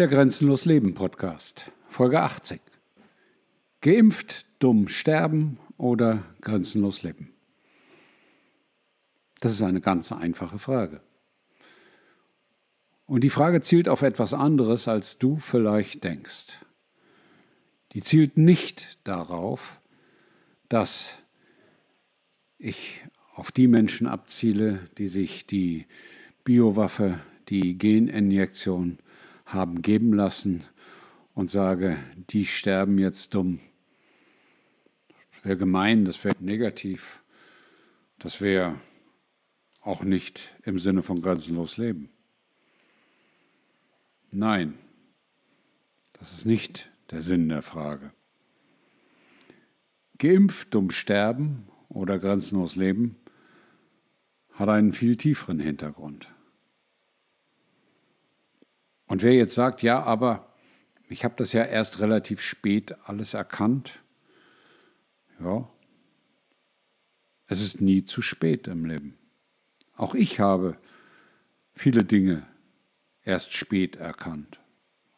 Der Grenzenlos Leben Podcast, Folge 80. Geimpft, dumm sterben oder grenzenlos leben? Das ist eine ganz einfache Frage. Und die Frage zielt auf etwas anderes, als du vielleicht denkst. Die zielt nicht darauf, dass ich auf die Menschen abziele, die sich die Biowaffe, die Geninjektion haben geben lassen und sage, die sterben jetzt dumm. Das wäre gemein, das wäre negativ, das wäre auch nicht im Sinne von grenzenlos Leben. Nein, das ist nicht der Sinn der Frage. Geimpft dumm sterben oder grenzenlos leben hat einen viel tieferen Hintergrund. Und wer jetzt sagt, ja, aber ich habe das ja erst relativ spät alles erkannt, ja, es ist nie zu spät im Leben. Auch ich habe viele Dinge erst spät erkannt,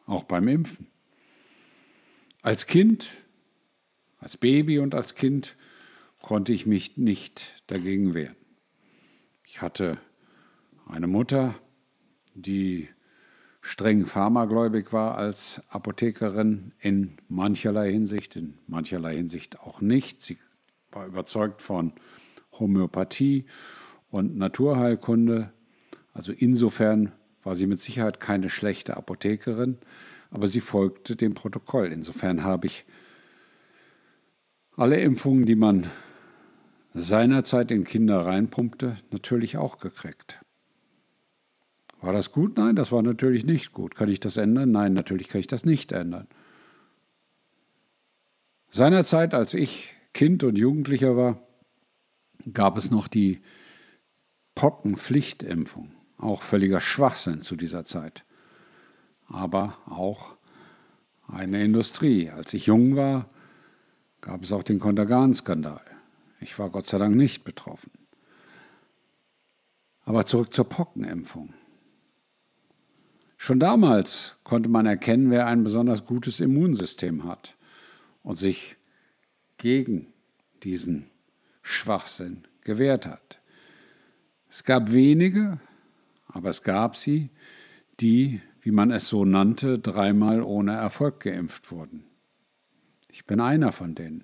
auch beim Impfen. Als Kind, als Baby und als Kind konnte ich mich nicht dagegen wehren. Ich hatte eine Mutter, die streng pharmagläubig war als Apothekerin in mancherlei Hinsicht, in mancherlei Hinsicht auch nicht. Sie war überzeugt von Homöopathie und Naturheilkunde. Also insofern war sie mit Sicherheit keine schlechte Apothekerin, aber sie folgte dem Protokoll. Insofern habe ich alle Impfungen, die man seinerzeit in Kinder reinpumpte, natürlich auch gekriegt. War das gut? Nein, das war natürlich nicht gut. Kann ich das ändern? Nein, natürlich kann ich das nicht ändern. Seinerzeit, als ich Kind und Jugendlicher war, gab es noch die Pockenpflichtimpfung. Auch völliger Schwachsinn zu dieser Zeit. Aber auch eine Industrie. Als ich jung war, gab es auch den Kontergan-Skandal. Ich war Gott sei Dank nicht betroffen. Aber zurück zur Pockenimpfung. Schon damals konnte man erkennen, wer ein besonders gutes Immunsystem hat und sich gegen diesen Schwachsinn gewehrt hat. Es gab wenige, aber es gab sie, die, wie man es so nannte, dreimal ohne Erfolg geimpft wurden. Ich bin einer von denen.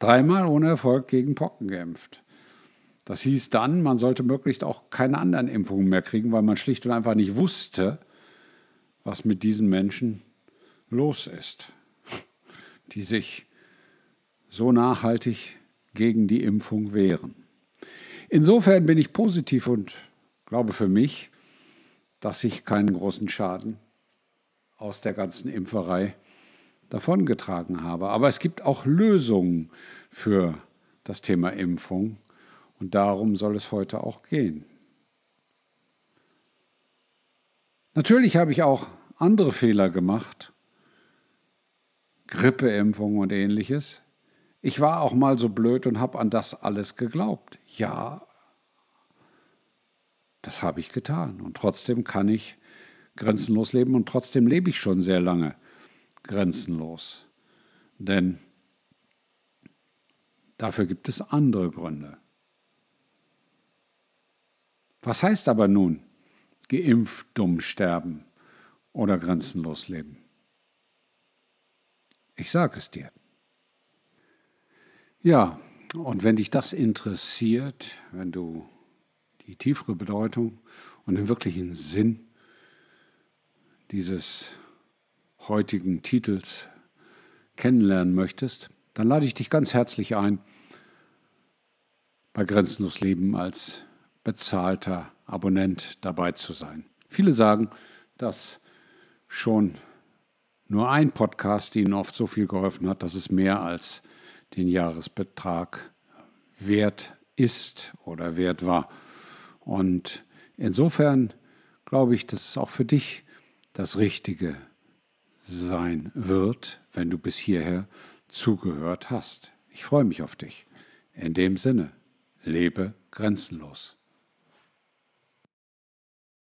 Dreimal ohne Erfolg gegen Pocken geimpft. Das hieß dann, man sollte möglichst auch keine anderen Impfungen mehr kriegen, weil man schlicht und einfach nicht wusste, was mit diesen Menschen los ist, die sich so nachhaltig gegen die Impfung wehren. Insofern bin ich positiv und glaube für mich, dass ich keinen großen Schaden aus der ganzen Impferei davongetragen habe. Aber es gibt auch Lösungen für das Thema Impfung. Und darum soll es heute auch gehen. Natürlich habe ich auch andere Fehler gemacht, Grippeimpfung und ähnliches. Ich war auch mal so blöd und habe an das alles geglaubt. Ja, das habe ich getan. Und trotzdem kann ich grenzenlos leben und trotzdem lebe ich schon sehr lange grenzenlos. Denn dafür gibt es andere Gründe. Was heißt aber nun geimpft dumm sterben oder grenzenlos leben? Ich sage es dir. Ja, und wenn dich das interessiert, wenn du die tiefere Bedeutung und den wirklichen Sinn dieses heutigen Titels kennenlernen möchtest, dann lade ich dich ganz herzlich ein, bei Grenzenlos Leben als bezahlter Abonnent dabei zu sein. Viele sagen, dass schon nur ein Podcast ihnen oft so viel geholfen hat, dass es mehr als den Jahresbetrag wert ist oder wert war. Und insofern glaube ich, dass es auch für dich das Richtige sein wird, wenn du bis hierher zugehört hast. Ich freue mich auf dich. In dem Sinne, lebe grenzenlos.